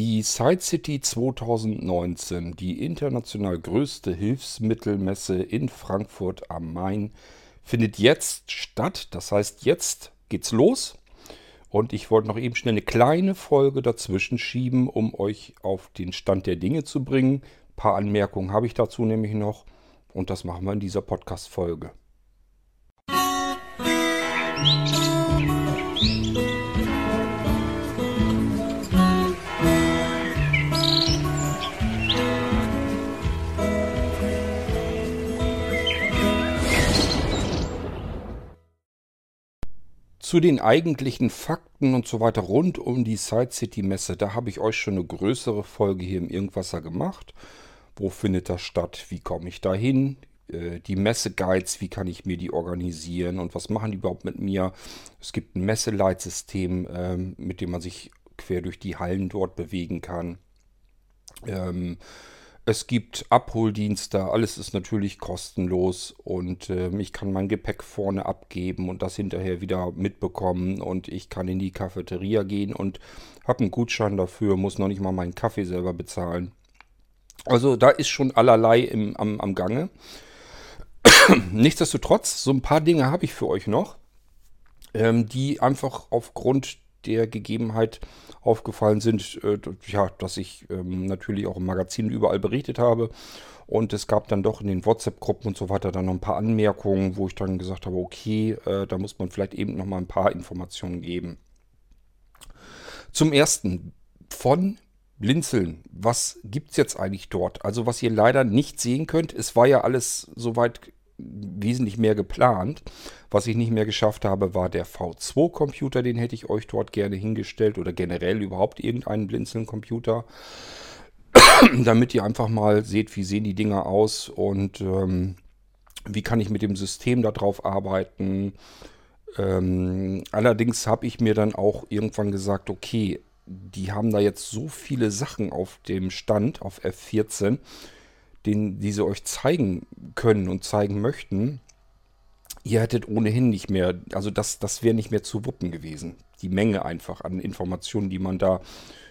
Die Side City 2019, die international größte Hilfsmittelmesse in Frankfurt am Main, findet jetzt statt. Das heißt, jetzt geht's los. Und ich wollte noch eben schnell eine kleine Folge dazwischen schieben, um euch auf den Stand der Dinge zu bringen. Ein paar Anmerkungen habe ich dazu nämlich noch. Und das machen wir in dieser Podcast-Folge. Zu den eigentlichen Fakten und so weiter rund um die Side City Messe, da habe ich euch schon eine größere Folge hier im Irgendwasser gemacht. Wo findet das statt? Wie komme ich da hin? Äh, die Messeguides, wie kann ich mir die organisieren und was machen die überhaupt mit mir? Es gibt ein Messeleitsystem, ähm, mit dem man sich quer durch die Hallen dort bewegen kann. Ähm, es gibt Abholdienste, alles ist natürlich kostenlos und äh, ich kann mein Gepäck vorne abgeben und das hinterher wieder mitbekommen und ich kann in die Cafeteria gehen und habe einen Gutschein dafür, muss noch nicht mal meinen Kaffee selber bezahlen. Also da ist schon allerlei im, am, am Gange. Nichtsdestotrotz, so ein paar Dinge habe ich für euch noch, ähm, die einfach aufgrund der Gegebenheit aufgefallen sind, äh, ja, dass ich ähm, natürlich auch im Magazin überall berichtet habe. Und es gab dann doch in den WhatsApp-Gruppen und so weiter dann noch ein paar Anmerkungen, wo ich dann gesagt habe, okay, äh, da muss man vielleicht eben noch mal ein paar Informationen geben. Zum ersten, von Blinzeln, was gibt es jetzt eigentlich dort? Also was ihr leider nicht sehen könnt, es war ja alles soweit wesentlich mehr geplant. Was ich nicht mehr geschafft habe, war der V2-Computer. Den hätte ich euch dort gerne hingestellt oder generell überhaupt irgendeinen Blinzeln-Computer. Damit ihr einfach mal seht, wie sehen die Dinger aus und ähm, wie kann ich mit dem System darauf arbeiten. Ähm, allerdings habe ich mir dann auch irgendwann gesagt, okay, die haben da jetzt so viele Sachen auf dem Stand, auf F14 den, die sie euch zeigen können und zeigen möchten, ihr hättet ohnehin nicht mehr, also das, das wäre nicht mehr zu wuppen gewesen. Die Menge einfach an Informationen, die man da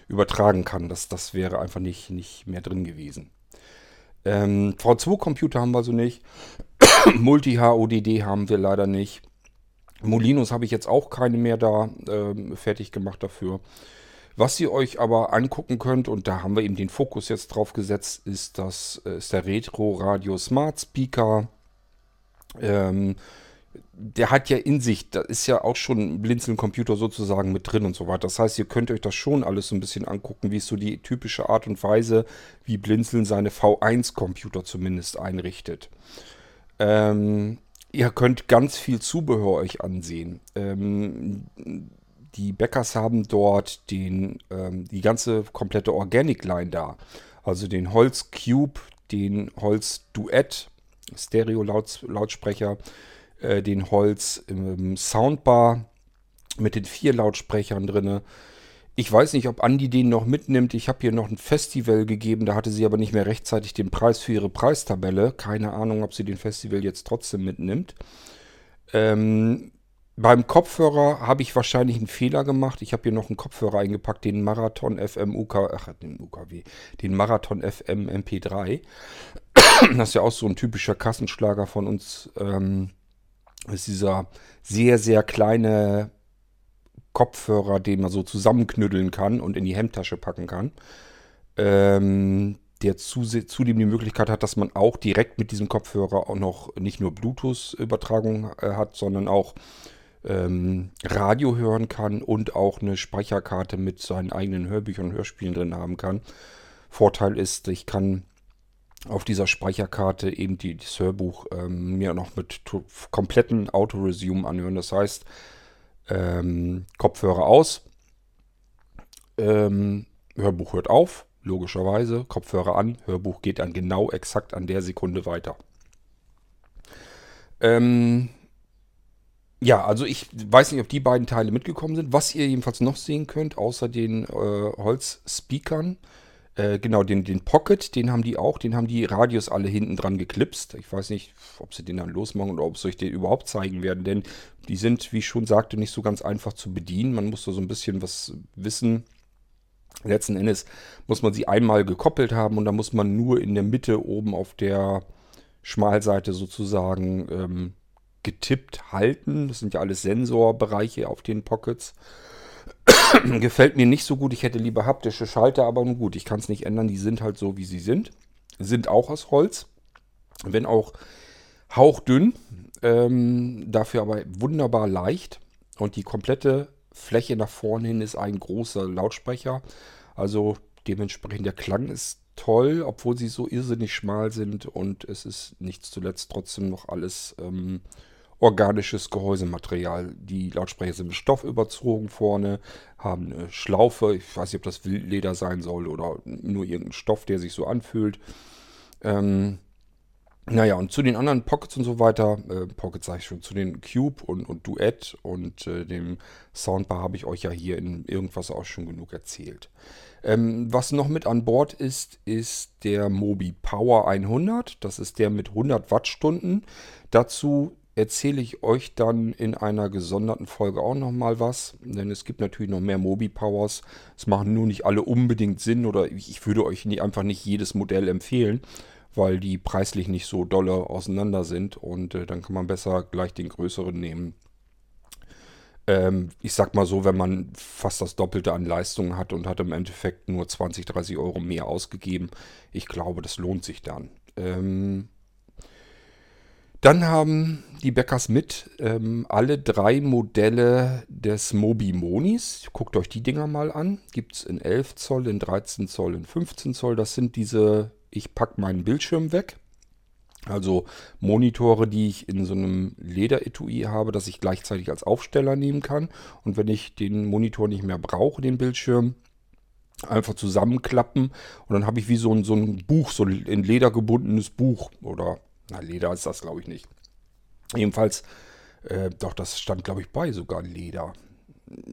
übertragen kann, das, das wäre einfach nicht, nicht mehr drin gewesen. Ähm, V2-Computer haben wir so nicht. Multi-HODD haben wir leider nicht. Molinos habe ich jetzt auch keine mehr da ähm, fertig gemacht dafür. Was ihr euch aber angucken könnt, und da haben wir eben den Fokus jetzt drauf gesetzt, ist, das, äh, ist der Retro Radio Smart Speaker. Ähm, der hat ja in sich, da ist ja auch schon ein Blinzeln-Computer sozusagen mit drin und so weiter. Das heißt, ihr könnt euch das schon alles so ein bisschen angucken, wie ist so die typische Art und Weise, wie Blinzeln seine V1-Computer zumindest einrichtet. Ähm, ihr könnt ganz viel Zubehör euch ansehen. Ähm, die Bäckers haben dort den, ähm, die ganze komplette Organic Line da. Also den Holz Cube, den Holz Duett, Stereo Lautsprecher, äh, den Holz ähm, Soundbar mit den vier Lautsprechern drinne. Ich weiß nicht, ob Andi den noch mitnimmt. Ich habe hier noch ein Festival gegeben, da hatte sie aber nicht mehr rechtzeitig den Preis für ihre Preistabelle. Keine Ahnung, ob sie den Festival jetzt trotzdem mitnimmt. Ähm, beim Kopfhörer habe ich wahrscheinlich einen Fehler gemacht. Ich habe hier noch einen Kopfhörer eingepackt, den Marathon FM UK, ach, den UKW, den Marathon FM MP3. Das ist ja auch so ein typischer Kassenschlager von uns. Ähm, ist dieser sehr, sehr kleine Kopfhörer, den man so zusammenknüddeln kann und in die Hemdtasche packen kann. Ähm, der zudem die Möglichkeit hat, dass man auch direkt mit diesem Kopfhörer auch noch nicht nur Bluetooth-Übertragung äh, hat, sondern auch ähm, Radio hören kann und auch eine Speicherkarte mit seinen eigenen Hörbüchern und Hörspielen drin haben kann. Vorteil ist, ich kann auf dieser Speicherkarte eben die, das Hörbuch ähm, mir noch mit kompletten Autoresume anhören. Das heißt, ähm, Kopfhörer aus, ähm, Hörbuch hört auf, logischerweise, Kopfhörer an, Hörbuch geht dann genau exakt an der Sekunde weiter. Ähm, ja, also ich weiß nicht, ob die beiden Teile mitgekommen sind. Was ihr jedenfalls noch sehen könnt, außer den äh, Holz-Speakern, äh, genau, den, den Pocket, den haben die auch, den haben die Radios alle hinten dran geklipst. Ich weiß nicht, ob sie den dann losmachen oder ob sie euch den überhaupt zeigen werden, denn die sind, wie ich schon sagte, nicht so ganz einfach zu bedienen. Man muss da so ein bisschen was wissen, Letzten Endes muss man sie einmal gekoppelt haben und dann muss man nur in der Mitte oben auf der Schmalseite sozusagen ähm, getippt halten. Das sind ja alles Sensorbereiche auf den Pockets. Gefällt mir nicht so gut. Ich hätte lieber haptische Schalter, aber nun gut, ich kann es nicht ändern. Die sind halt so, wie sie sind. Sind auch aus Holz. Wenn auch hauchdünn. Ähm, dafür aber wunderbar leicht. Und die komplette Fläche nach vorne hin ist ein großer Lautsprecher. Also dementsprechend der Klang ist toll, obwohl sie so irrsinnig schmal sind. Und es ist nicht zuletzt trotzdem noch alles ähm, organisches Gehäusematerial. Die Lautsprecher sind mit Stoff überzogen vorne, haben eine Schlaufe. Ich weiß nicht, ob das Wildleder sein soll oder nur irgendein Stoff, der sich so anfühlt. Ähm, naja, und zu den anderen Pockets und so weiter, äh, Pockets sage ich schon, zu den Cube und, und Duett und äh, dem Soundbar habe ich euch ja hier in irgendwas auch schon genug erzählt. Ähm, was noch mit an Bord ist, ist der Mobi Power 100. Das ist der mit 100 Wattstunden. Dazu erzähle ich euch dann in einer gesonderten Folge auch nochmal was. Denn es gibt natürlich noch mehr Mobi-Powers. Es machen nur nicht alle unbedingt Sinn oder ich würde euch nie, einfach nicht jedes Modell empfehlen, weil die preislich nicht so dolle auseinander sind. Und äh, dann kann man besser gleich den größeren nehmen. Ähm, ich sag mal so, wenn man fast das Doppelte an Leistungen hat und hat im Endeffekt nur 20, 30 Euro mehr ausgegeben, ich glaube, das lohnt sich dann. Ähm, dann haben die Bäckers mit ähm, alle drei Modelle des Mobi Monis. Guckt euch die Dinger mal an. Gibt es in 11 Zoll, in 13 Zoll, in 15 Zoll. Das sind diese, ich packe meinen Bildschirm weg. Also Monitore, die ich in so einem Lederetui habe, dass ich gleichzeitig als Aufsteller nehmen kann. Und wenn ich den Monitor nicht mehr brauche, den Bildschirm, einfach zusammenklappen. Und dann habe ich wie so ein, so ein Buch, so ein in Leder gebundenes Buch oder na, Leder ist das, glaube ich, nicht. Jedenfalls, äh, doch, das stand, glaube ich, bei sogar Leder.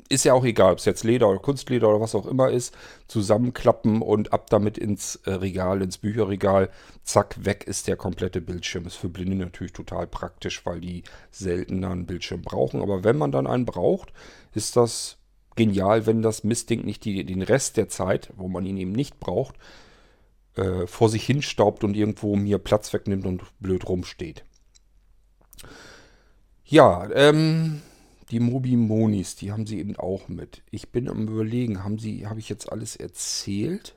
Ist ja auch egal, ob es jetzt Leder oder Kunstleder oder was auch immer ist. Zusammenklappen und ab damit ins äh, Regal, ins Bücherregal. Zack, weg ist der komplette Bildschirm. Ist für Blinde natürlich total praktisch, weil die seltener einen Bildschirm brauchen. Aber wenn man dann einen braucht, ist das genial, wenn das Mistding nicht die, den Rest der Zeit, wo man ihn eben nicht braucht, äh, vor sich hin staubt und irgendwo mir Platz wegnimmt und blöd rumsteht. Ja, ähm, die Mobi Monis, die haben sie eben auch mit. Ich bin am überlegen, haben sie, habe ich jetzt alles erzählt?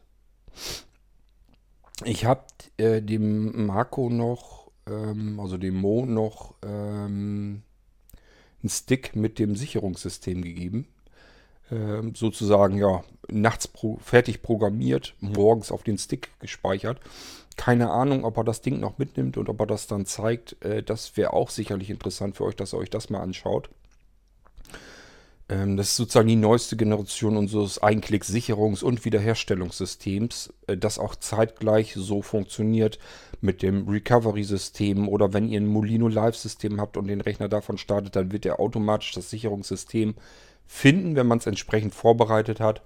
Ich habe äh, dem Marco noch, ähm, also dem Mo noch ähm, einen Stick mit dem Sicherungssystem gegeben. Ähm, sozusagen ja nachts pro, fertig programmiert, morgens auf den Stick gespeichert. Keine Ahnung, ob er das Ding noch mitnimmt und ob er das dann zeigt. Äh, das wäre auch sicherlich interessant für euch, dass ihr euch das mal anschaut. Ähm, das ist sozusagen die neueste Generation unseres Einklick-Sicherungs- und Wiederherstellungssystems, äh, das auch zeitgleich so funktioniert mit dem Recovery-System oder wenn ihr ein Molino Live-System habt und den Rechner davon startet, dann wird er automatisch das Sicherungssystem finden, wenn man es entsprechend vorbereitet hat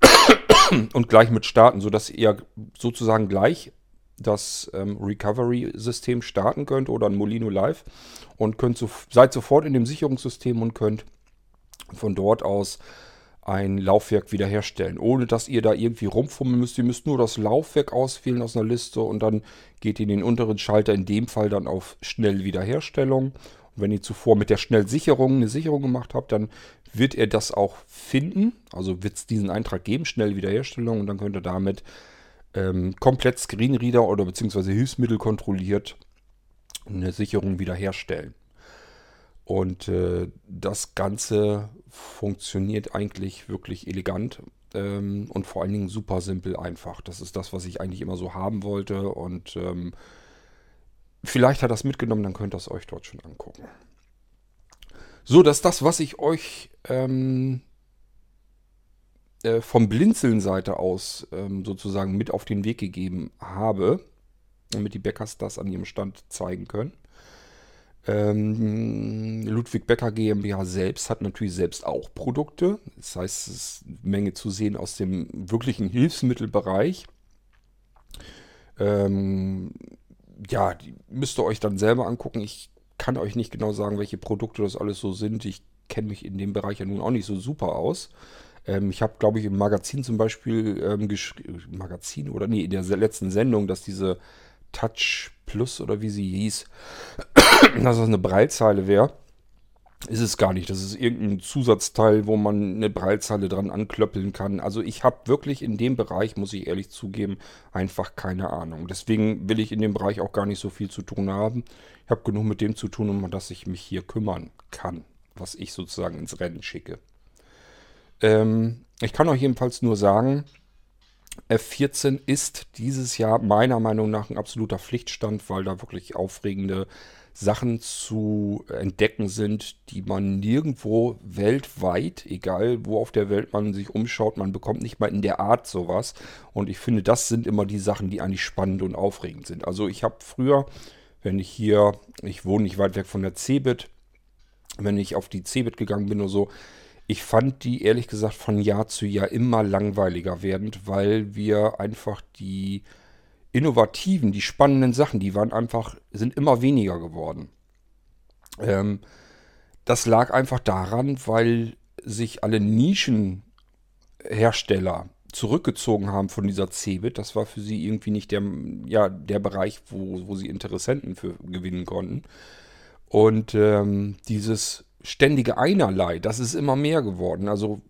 und gleich mit starten, sodass ihr sozusagen gleich das ähm, Recovery-System starten könnt oder ein Molino Live und könnt so, seid sofort in dem Sicherungssystem und könnt von dort aus ein Laufwerk wiederherstellen, ohne dass ihr da irgendwie rumfummeln müsst. Ihr müsst nur das Laufwerk auswählen aus einer Liste und dann geht ihr in den unteren Schalter, in dem Fall dann auf Schnell Wiederherstellung. Und wenn ihr zuvor mit der Schnellsicherung eine Sicherung gemacht habt, dann wird er das auch finden. Also wird es diesen Eintrag geben, schnell Wiederherstellung und dann könnt ihr damit ähm, komplett Screenreader oder beziehungsweise Hilfsmittel kontrolliert eine Sicherung wiederherstellen. Und äh, das Ganze funktioniert eigentlich wirklich elegant ähm, und vor allen Dingen super simpel einfach. Das ist das, was ich eigentlich immer so haben wollte und ähm, vielleicht hat das mitgenommen, dann könnt ihr es euch dort schon angucken. So, dass das, was ich euch ähm, äh, vom Blinzeln-Seite aus ähm, sozusagen mit auf den Weg gegeben habe, damit die Bäckers das an ihrem Stand zeigen können. Ähm, Ludwig Becker GmbH selbst hat natürlich selbst auch Produkte. Das heißt, es ist eine Menge zu sehen aus dem wirklichen Hilfsmittelbereich. Ähm, ja, die müsst ihr euch dann selber angucken. Ich kann euch nicht genau sagen, welche Produkte das alles so sind. Ich kenne mich in dem Bereich ja nun auch nicht so super aus. Ähm, ich habe, glaube ich, im Magazin zum Beispiel ähm, Magazin oder nee, in der letzten Sendung, dass diese Touch Plus oder wie sie hieß, dass das eine Breilzeile wäre. Ist es gar nicht. Das ist irgendein Zusatzteil, wo man eine Breilzeile dran anklöppeln kann. Also ich habe wirklich in dem Bereich, muss ich ehrlich zugeben, einfach keine Ahnung. Deswegen will ich in dem Bereich auch gar nicht so viel zu tun haben. Ich habe genug mit dem zu tun, um dass ich mich hier kümmern kann, was ich sozusagen ins Rennen schicke. Ähm, ich kann euch jedenfalls nur sagen, F14 ist dieses Jahr meiner Meinung nach ein absoluter Pflichtstand, weil da wirklich aufregende Sachen zu entdecken sind, die man nirgendwo weltweit, egal wo auf der Welt man sich umschaut, man bekommt nicht mal in der Art sowas. Und ich finde, das sind immer die Sachen, die eigentlich spannend und aufregend sind. Also ich habe früher, wenn ich hier, ich wohne nicht weit weg von der Cebit, wenn ich auf die Cebit gegangen bin oder so, ich fand die ehrlich gesagt von Jahr zu Jahr immer langweiliger werdend, weil wir einfach die innovativen, die spannenden Sachen, die waren einfach, sind immer weniger geworden. Ähm, das lag einfach daran, weil sich alle Nischenhersteller zurückgezogen haben von dieser Cebit. Das war für sie irgendwie nicht der, ja, der Bereich, wo, wo sie Interessenten für gewinnen konnten. Und ähm, dieses ständige Einerlei, das ist immer mehr geworden. Also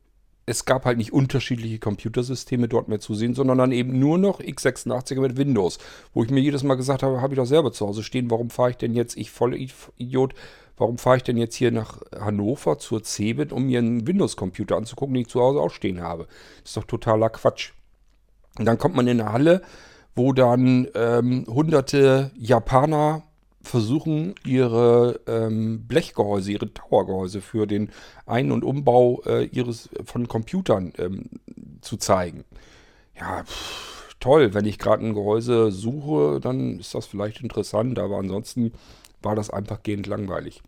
es gab halt nicht unterschiedliche Computersysteme dort mehr zu sehen, sondern dann eben nur noch x86 mit Windows. Wo ich mir jedes Mal gesagt habe, habe ich doch selber zu Hause stehen, warum fahre ich denn jetzt, ich voll Idiot, warum fahre ich denn jetzt hier nach Hannover zur Cebit, um mir einen Windows-Computer anzugucken, den ich zu Hause auch stehen habe? Ist doch totaler Quatsch. Und dann kommt man in eine Halle, wo dann ähm, hunderte Japaner versuchen, ihre ähm, Blechgehäuse, ihre Towergehäuse für den Ein- und Umbau äh, ihres von Computern ähm, zu zeigen. Ja, pff, toll, wenn ich gerade ein Gehäuse suche, dann ist das vielleicht interessant, aber ansonsten war das einfach gehend langweilig.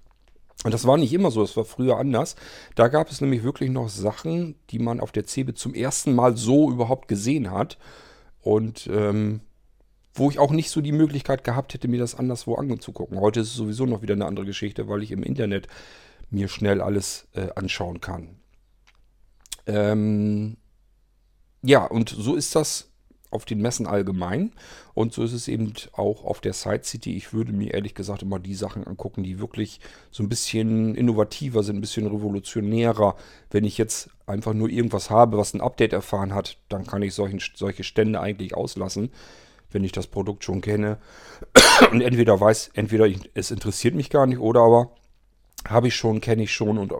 Und das war nicht immer so, das war früher anders. Da gab es nämlich wirklich noch Sachen, die man auf der CeBIT zum ersten Mal so überhaupt gesehen hat. Und ähm, wo ich auch nicht so die Möglichkeit gehabt hätte, mir das anderswo anzugucken. Heute ist es sowieso noch wieder eine andere Geschichte, weil ich im Internet mir schnell alles äh, anschauen kann. Ähm, ja, und so ist das auf den Messen allgemein. Und so ist es eben auch auf der Side City. Ich würde mir ehrlich gesagt immer die Sachen angucken, die wirklich so ein bisschen innovativer sind, ein bisschen revolutionärer. Wenn ich jetzt einfach nur irgendwas habe, was ein Update erfahren hat, dann kann ich solchen, solche Stände eigentlich auslassen wenn ich das Produkt schon kenne und entweder weiß, entweder es interessiert mich gar nicht oder aber habe ich schon, kenne ich schon und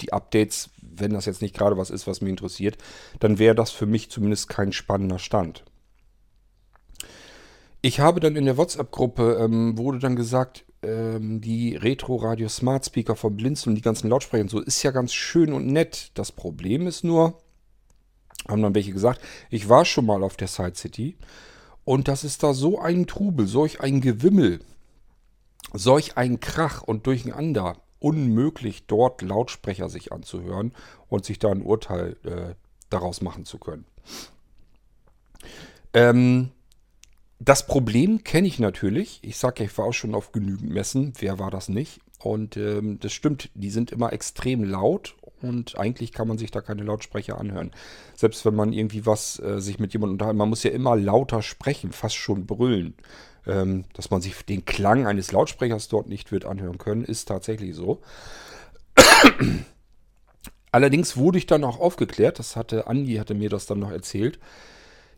die Updates, wenn das jetzt nicht gerade was ist, was mich interessiert, dann wäre das für mich zumindest kein spannender Stand. Ich habe dann in der WhatsApp-Gruppe, ähm, wurde dann gesagt, ähm, die Retro-Radio Smart Speaker von Blinzeln und die ganzen Lautsprecher und so, ist ja ganz schön und nett. Das Problem ist nur, haben dann welche gesagt, ich war schon mal auf der Side City und das ist da so ein Trubel, solch ein Gewimmel, solch ein Krach und durcheinander. Unmöglich, dort Lautsprecher sich anzuhören und sich da ein Urteil äh, daraus machen zu können. Ähm, das Problem kenne ich natürlich. Ich sage ja, ich war auch schon auf genügend Messen. Wer war das nicht? Und ähm, das stimmt, die sind immer extrem laut und eigentlich kann man sich da keine Lautsprecher anhören. Selbst wenn man irgendwie was äh, sich mit jemandem unterhalten, man muss ja immer lauter sprechen, fast schon brüllen. Ähm, dass man sich den Klang eines Lautsprechers dort nicht wird anhören können, ist tatsächlich so. Allerdings wurde ich dann auch aufgeklärt, das hatte Andi hatte mir das dann noch erzählt.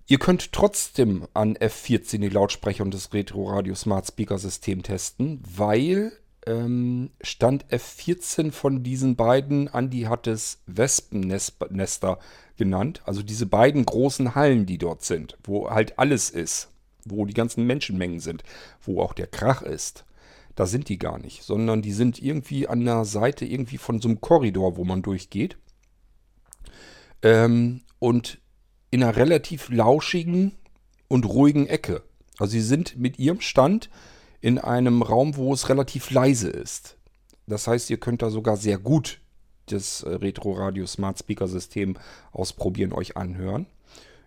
Ihr könnt trotzdem an F14 die Lautsprecher und das Retro Radio Smart Speaker System testen, weil ähm, Stand F14 von diesen beiden, Andi hat es Wespennester genannt, also diese beiden großen Hallen, die dort sind, wo halt alles ist, wo die ganzen Menschenmengen sind, wo auch der Krach ist. Da sind die gar nicht, sondern die sind irgendwie an der Seite irgendwie von so einem Korridor, wo man durchgeht. Ähm, und in einer relativ lauschigen und ruhigen Ecke. Also sie sind mit ihrem Stand in einem Raum, wo es relativ leise ist. Das heißt, ihr könnt da sogar sehr gut das äh, Retro Radio Smart Speaker System ausprobieren, euch anhören.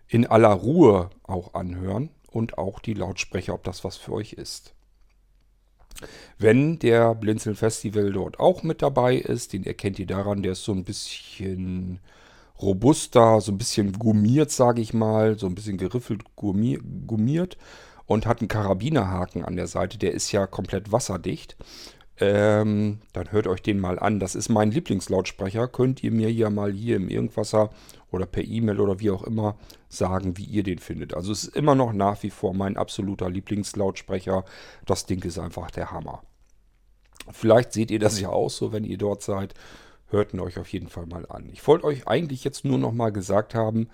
In aller Ruhe auch anhören und auch die Lautsprecher, ob das was für euch ist. Wenn der Blinzeln Festival dort auch mit dabei ist, den erkennt ihr daran, der ist so ein bisschen robuster, so ein bisschen gummiert, sage ich mal, so ein bisschen geriffelt gummiert und hat einen Karabinerhaken an der Seite, der ist ja komplett wasserdicht. Ähm, dann hört euch den mal an. Das ist mein Lieblingslautsprecher. Könnt ihr mir ja mal hier im Irgendwasser oder per E-Mail oder wie auch immer sagen, wie ihr den findet. Also es ist immer noch nach wie vor mein absoluter Lieblingslautsprecher. Das Ding ist einfach der Hammer. Vielleicht seht ihr das ja auch so, wenn ihr dort seid. Hört ihn euch auf jeden Fall mal an. Ich wollte euch eigentlich jetzt nur noch mal gesagt haben,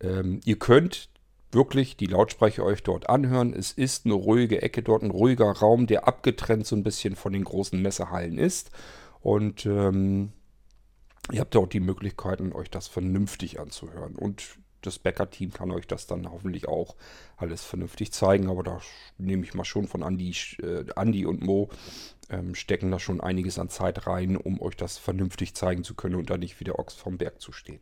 ähm, ihr könnt wirklich die Lautsprecher euch dort anhören. Es ist eine ruhige Ecke dort, ein ruhiger Raum, der abgetrennt so ein bisschen von den großen Messehallen ist. Und ähm, ihr habt dort die Möglichkeiten, euch das vernünftig anzuhören. Und das Bäcker-Team kann euch das dann hoffentlich auch alles vernünftig zeigen. Aber da nehme ich mal schon von Andi, äh, Andi und Mo, ähm, stecken da schon einiges an Zeit rein, um euch das vernünftig zeigen zu können und da nicht wie der Ochs vom Berg zu stehen.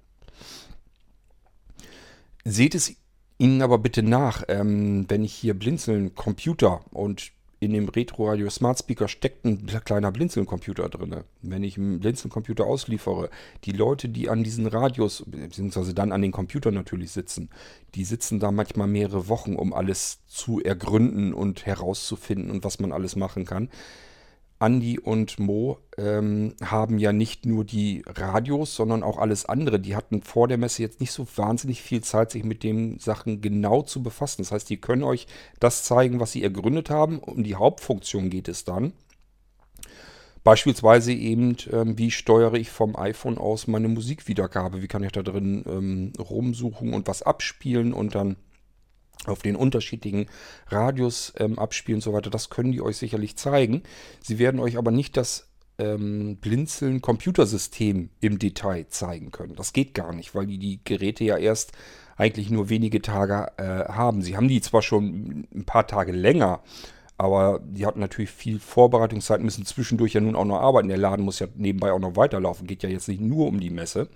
Seht es Ihnen aber bitte nach, ähm, wenn ich hier blinzeln Computer und in dem Retro Radio Smart Speaker steckt ein kleiner Blinzeln-Computer drin. Wenn ich einen Blinzeln-Computer ausliefere, die Leute, die an diesen Radios, beziehungsweise dann an den Computern natürlich sitzen, die sitzen da manchmal mehrere Wochen, um alles zu ergründen und herauszufinden und was man alles machen kann. Andi und Mo ähm, haben ja nicht nur die Radios, sondern auch alles andere. Die hatten vor der Messe jetzt nicht so wahnsinnig viel Zeit, sich mit den Sachen genau zu befassen. Das heißt, die können euch das zeigen, was sie ergründet haben. Um die Hauptfunktion geht es dann. Beispielsweise eben, ähm, wie steuere ich vom iPhone aus meine Musikwiedergabe? Wie kann ich da drin ähm, rumsuchen und was abspielen und dann auf den unterschiedlichen Radius ähm, abspielen und so weiter. Das können die euch sicherlich zeigen. Sie werden euch aber nicht das ähm, Blinzeln Computersystem im Detail zeigen können. Das geht gar nicht, weil die die Geräte ja erst eigentlich nur wenige Tage äh, haben. Sie haben die zwar schon ein paar Tage länger, aber die hatten natürlich viel Vorbereitungszeit, müssen zwischendurch ja nun auch noch arbeiten. Der Laden muss ja nebenbei auch noch weiterlaufen. Geht ja jetzt nicht nur um die Messe.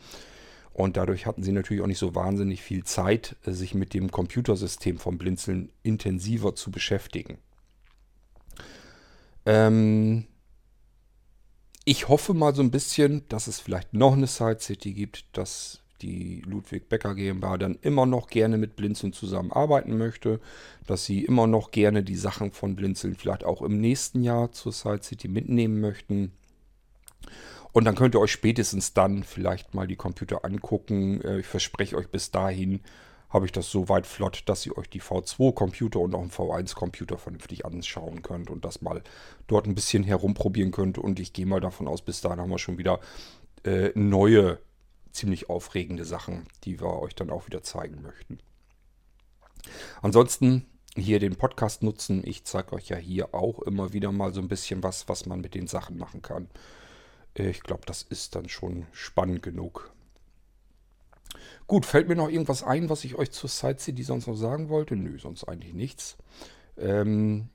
Und dadurch hatten sie natürlich auch nicht so wahnsinnig viel Zeit, äh, sich mit dem Computersystem vom Blinzeln intensiver zu beschäftigen. Ähm ich hoffe mal so ein bisschen, dass es vielleicht noch eine Side City gibt, dass die Ludwig Becker GmbH dann immer noch gerne mit Blinzeln zusammenarbeiten möchte, dass sie immer noch gerne die Sachen von Blinzeln vielleicht auch im nächsten Jahr zur Side City mitnehmen möchten. Und dann könnt ihr euch spätestens dann vielleicht mal die Computer angucken. Äh, ich verspreche euch, bis dahin habe ich das so weit flott, dass ihr euch die V2-Computer und auch einen V1-Computer vernünftig anschauen könnt und das mal dort ein bisschen herumprobieren könnt. Und ich gehe mal davon aus, bis dahin haben wir schon wieder äh, neue, ziemlich aufregende Sachen, die wir euch dann auch wieder zeigen möchten. Ansonsten hier den Podcast nutzen. Ich zeige euch ja hier auch immer wieder mal so ein bisschen was, was man mit den Sachen machen kann. Ich glaube, das ist dann schon spannend genug. Gut, fällt mir noch irgendwas ein, was ich euch zur City sonst noch sagen wollte? Nö, sonst eigentlich nichts. Ähm,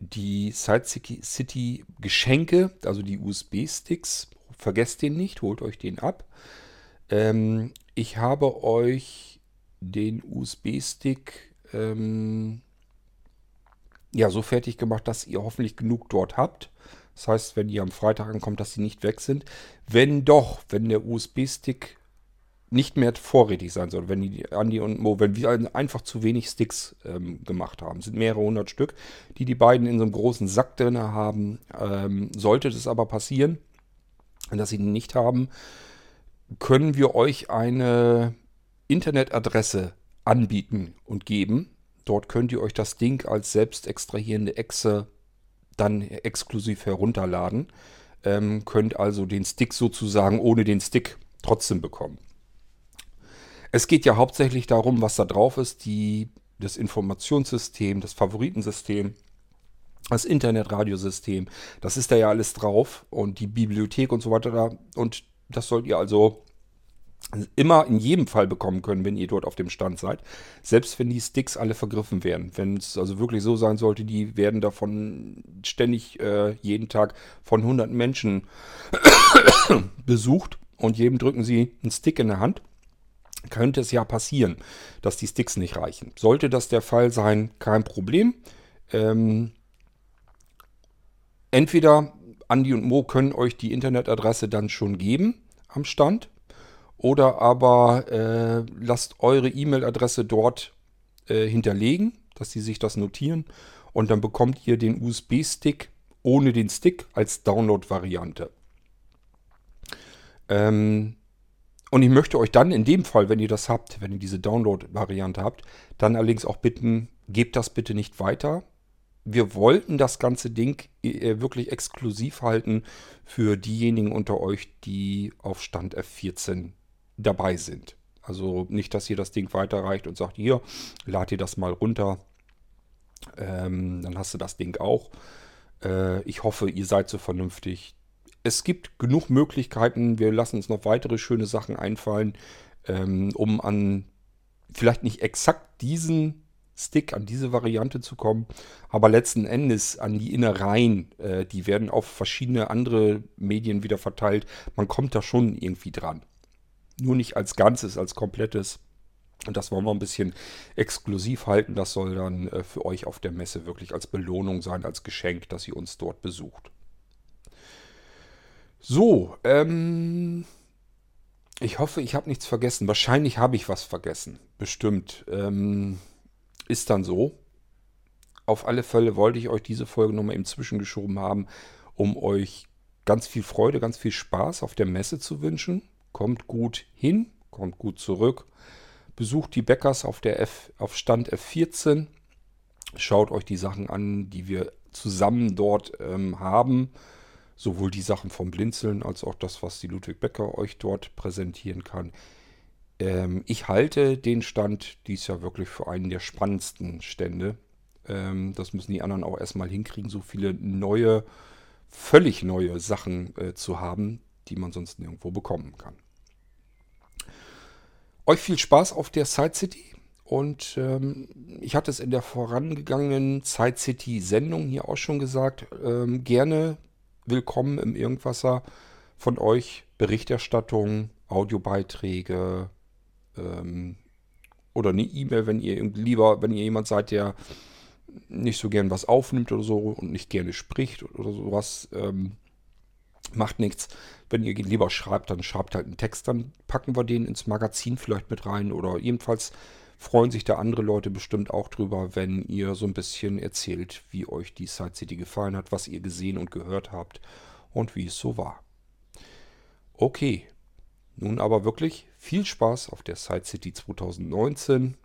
die Side City Geschenke, also die USB-Sticks, vergesst den nicht, holt euch den ab. Ähm, ich habe euch den USB-Stick ähm, ja so fertig gemacht, dass ihr hoffentlich genug dort habt. Das heißt, wenn die am Freitag ankommt, dass sie nicht weg sind. Wenn doch, wenn der USB-Stick nicht mehr vorrätig sein soll, wenn die Andi und Mo, wenn wir einfach zu wenig Sticks ähm, gemacht haben, sind mehrere hundert Stück, die die beiden in so einem großen Sack drin haben. Ähm, sollte das aber passieren, dass sie die nicht haben, können wir euch eine Internetadresse anbieten und geben. Dort könnt ihr euch das Ding als selbst extrahierende Exe dann exklusiv herunterladen. Ähm, könnt also den Stick sozusagen ohne den Stick trotzdem bekommen. Es geht ja hauptsächlich darum, was da drauf ist, die, das Informationssystem, das Favoritensystem, das Internetradiosystem, das ist da ja alles drauf und die Bibliothek und so weiter da. Und das sollt ihr also immer in jedem Fall bekommen können, wenn ihr dort auf dem Stand seid. Selbst wenn die Sticks alle vergriffen werden. Wenn es also wirklich so sein sollte, die werden davon ständig äh, jeden Tag von 100 Menschen besucht und jedem drücken sie einen Stick in der Hand. Könnte es ja passieren, dass die Sticks nicht reichen. Sollte das der Fall sein, kein Problem. Ähm, entweder Andi und Mo können euch die Internetadresse dann schon geben am Stand Oder aber äh, lasst eure E-Mail-Adresse dort äh, hinterlegen, dass sie sich das notieren. Und dann bekommt ihr den USB-Stick ohne den Stick als Download-Variante. Ähm, und ich möchte euch dann in dem Fall, wenn ihr das habt, wenn ihr diese Download-Variante habt, dann allerdings auch bitten, gebt das bitte nicht weiter. Wir wollten das ganze Ding äh, wirklich exklusiv halten für diejenigen unter euch, die auf Stand F14 dabei sind. Also nicht, dass ihr das Ding weiterreicht und sagt, hier, lad ihr das mal runter. Ähm, dann hast du das Ding auch. Äh, ich hoffe, ihr seid so vernünftig. Es gibt genug Möglichkeiten. Wir lassen uns noch weitere schöne Sachen einfallen, ähm, um an vielleicht nicht exakt diesen Stick, an diese Variante zu kommen, aber letzten Endes an die Innereien. Äh, die werden auf verschiedene andere Medien wieder verteilt. Man kommt da schon irgendwie dran. Nur nicht als Ganzes, als komplettes. Und das wollen wir ein bisschen exklusiv halten. Das soll dann äh, für euch auf der Messe wirklich als Belohnung sein, als Geschenk, dass ihr uns dort besucht. So, ähm, ich hoffe, ich habe nichts vergessen. Wahrscheinlich habe ich was vergessen. Bestimmt. Ähm, ist dann so. Auf alle Fälle wollte ich euch diese Folge nochmal eben zwischengeschoben haben, um euch ganz viel Freude, ganz viel Spaß auf der Messe zu wünschen. Kommt gut hin, kommt gut zurück. Besucht die Bäckers auf, der F, auf Stand F14. Schaut euch die Sachen an, die wir zusammen dort ähm, haben. Sowohl die Sachen vom Blinzeln als auch das, was die Ludwig Becker euch dort präsentieren kann. Ähm, ich halte den Stand dies Jahr wirklich für einen der spannendsten Stände. Ähm, das müssen die anderen auch erstmal hinkriegen, so viele neue, völlig neue Sachen äh, zu haben, die man sonst nirgendwo bekommen kann. Euch viel Spaß auf der Side City. Und ähm, ich hatte es in der vorangegangenen Side City Sendung hier auch schon gesagt. Ähm, gerne willkommen im Irgendwasser von euch Berichterstattung, Audiobeiträge ähm, oder eine E-Mail, wenn ihr lieber, wenn ihr jemand seid, der nicht so gern was aufnimmt oder so und nicht gerne spricht oder sowas. Ähm, Macht nichts. Wenn ihr lieber schreibt, dann schreibt halt einen Text, dann packen wir den ins Magazin vielleicht mit rein. Oder jedenfalls freuen sich da andere Leute bestimmt auch drüber, wenn ihr so ein bisschen erzählt, wie euch die Side City gefallen hat, was ihr gesehen und gehört habt und wie es so war. Okay, nun aber wirklich viel Spaß auf der Side City 2019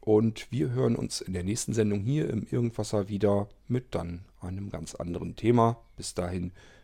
und wir hören uns in der nächsten Sendung hier im Irgendwasser wieder mit dann einem ganz anderen Thema. Bis dahin,